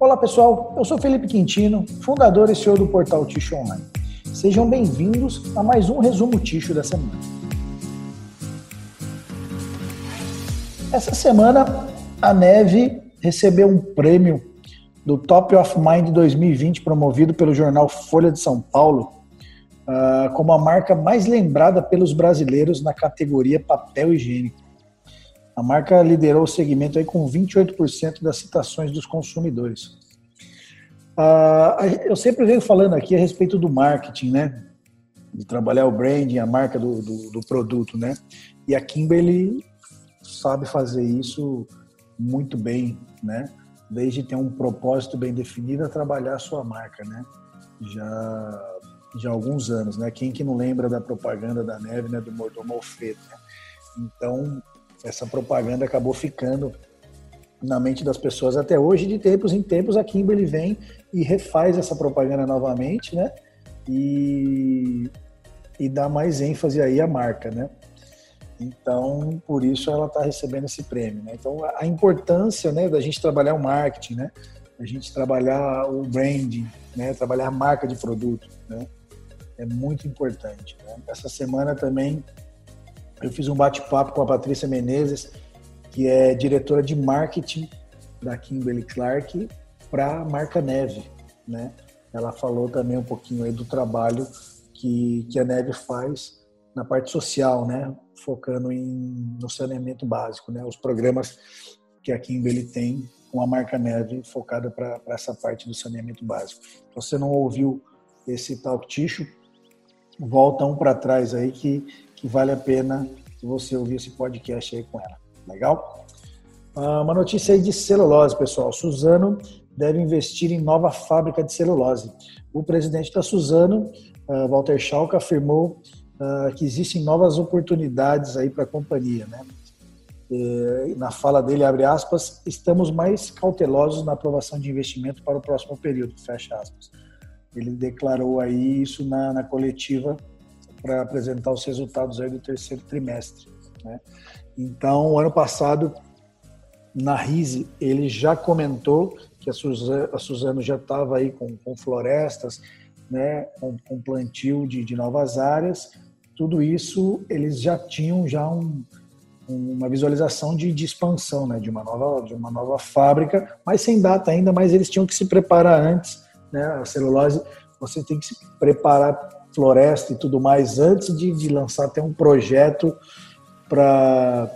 Olá pessoal, eu sou Felipe Quintino, fundador e CEO do portal Ticho Online. Sejam bem-vindos a mais um resumo Ticho da semana. Essa semana a Neve recebeu um prêmio do Top of Mind 2020 promovido pelo jornal Folha de São Paulo uh, como a marca mais lembrada pelos brasileiros na categoria papel higiênico. A marca liderou o segmento aí com 28% das citações dos consumidores. Uh, eu sempre venho falando aqui a respeito do marketing, né? De trabalhar o branding, a marca do, do, do produto, né? E a Kimberly sabe fazer isso muito bem, né? Desde ter um propósito bem definido a trabalhar a sua marca, né? Já, já há alguns anos, né? Quem que não lembra da propaganda da neve, né? Do mordomo Alfredo, né? Então, essa propaganda acabou ficando na mente das pessoas até hoje. De tempos em tempos, a Kimberly vem e refaz essa propaganda novamente, né? E, e dá mais ênfase aí à marca, né? Então, por isso ela está recebendo esse prêmio. Né? Então, a importância né, da gente trabalhar o marketing, né? A gente trabalhar o branding, né? Trabalhar a marca de produto, né? É muito importante. Né? Essa semana também eu fiz um bate-papo com a Patrícia Menezes, que é diretora de marketing da Kimberly Clark para a marca Neve, né? Ela falou também um pouquinho aí do trabalho que, que a Neve faz na parte social, né? Focando em, no saneamento básico, né? Os programas que a Kimberly tem com a marca Neve focada para essa parte do saneamento básico. Se você não ouviu esse Talk Tissue, volta um para trás aí que que vale a pena você ouvir esse podcast aí com ela. Legal? Ah, uma notícia aí de celulose, pessoal. Suzano deve investir em nova fábrica de celulose. O presidente da Suzano, ah, Walter Schalke, afirmou ah, que existem novas oportunidades aí para a companhia, né? na fala dele, abre aspas, estamos mais cautelosos na aprovação de investimento para o próximo período, fecha aspas. Ele declarou aí isso na, na coletiva para apresentar os resultados aí do terceiro trimestre. Né? Então, ano passado, na RISE, ele já comentou que a Suzano, a Suzano já estava aí com, com, florestas, né, com, com plantio de, de, novas áreas. Tudo isso eles já tinham já um, uma visualização de, de, expansão, né, de uma nova de uma nova fábrica, mas sem data ainda. Mas eles tinham que se preparar antes, né? A celulose você tem que se preparar floresta e tudo mais antes de, de lançar até um projeto para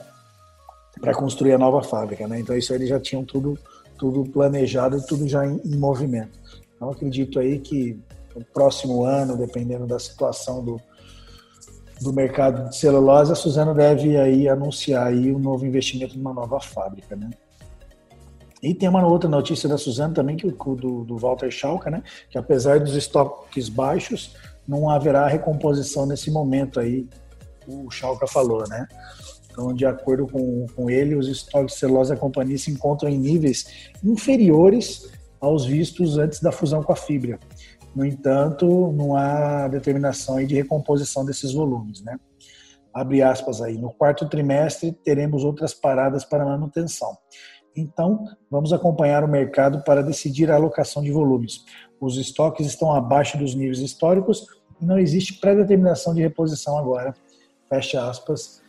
para construir a nova fábrica, né? Então isso eles já tinham tudo tudo planejado, tudo já em, em movimento. Então acredito aí que no próximo ano, dependendo da situação do, do mercado de celulose, a Suzano deve aí anunciar aí um novo investimento numa nova fábrica, né? E tem uma outra notícia da Suzano também, que do, do Walter Schalke, né? Que apesar dos estoques baixos, não haverá recomposição nesse momento aí, o Schalke falou, né? Então, de acordo com, com ele, os estoques de celulose da companhia se encontram em níveis inferiores aos vistos antes da fusão com a fibra. No entanto, não há determinação aí de recomposição desses volumes, né? Abre aspas aí. No quarto trimestre teremos outras paradas para manutenção. Então, vamos acompanhar o mercado para decidir a alocação de volumes. Os estoques estão abaixo dos níveis históricos e não existe pré-determinação de reposição agora. Fecha aspas,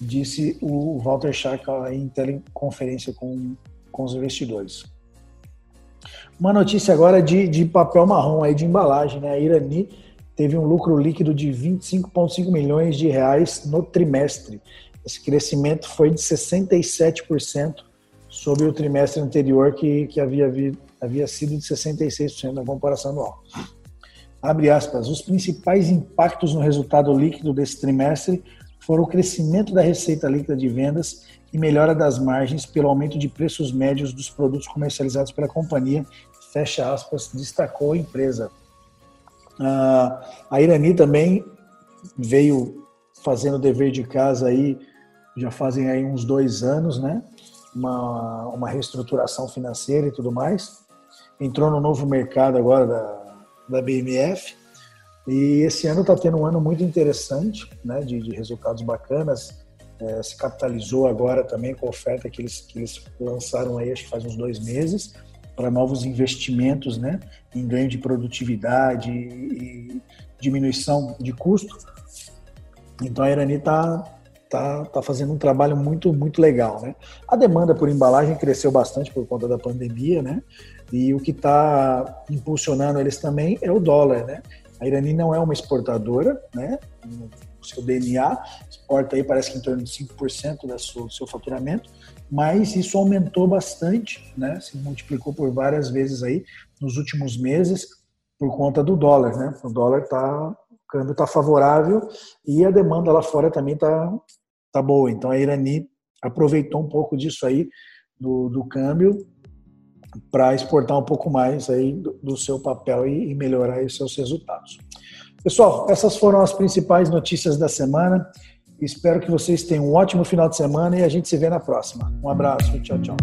disse o Walter Schack em teleconferência com, com os investidores. Uma notícia agora de, de papel marrom, aí de embalagem. Né? A Irani teve um lucro líquido de 25,5 milhões de reais no trimestre. Esse crescimento foi de 67% sobre o trimestre anterior, que, que havia, havia sido de 66% na comparação anual. Abre aspas, os principais impactos no resultado líquido desse trimestre foram o crescimento da receita líquida de vendas e melhora das margens pelo aumento de preços médios dos produtos comercializados pela companhia, fecha aspas, destacou a empresa. Ah, a Irani também veio fazendo dever de casa aí, já fazem aí uns dois anos, né? Uma, uma reestruturação financeira e tudo mais. Entrou no novo mercado agora da, da BMF. E esse ano está tendo um ano muito interessante, né, de, de resultados bacanas. É, se capitalizou agora também com a oferta que eles, que eles lançaram aí, acho que faz uns dois meses. para novos investimentos, né, em ganho de produtividade e diminuição de custo. Então a Irani está tá, tá fazendo um trabalho muito muito legal, né? A demanda por embalagem cresceu bastante por conta da pandemia, né? E o que está impulsionando eles também é o dólar, né? A Irani não é uma exportadora, né? O seu DNA exporta aí parece que em torno de 5% do seu, do seu faturamento, mas isso aumentou bastante, né? Se multiplicou por várias vezes aí nos últimos meses por conta do dólar, né? O dólar tá, o câmbio está favorável e a demanda lá fora também tá, tá boa. Então a Irani aproveitou um pouco disso aí do, do câmbio para exportar um pouco mais aí do, do seu papel e, e melhorar seus resultados. Pessoal, essas foram as principais notícias da semana. Espero que vocês tenham um ótimo final de semana e a gente se vê na próxima. Um abraço, tchau, tchau.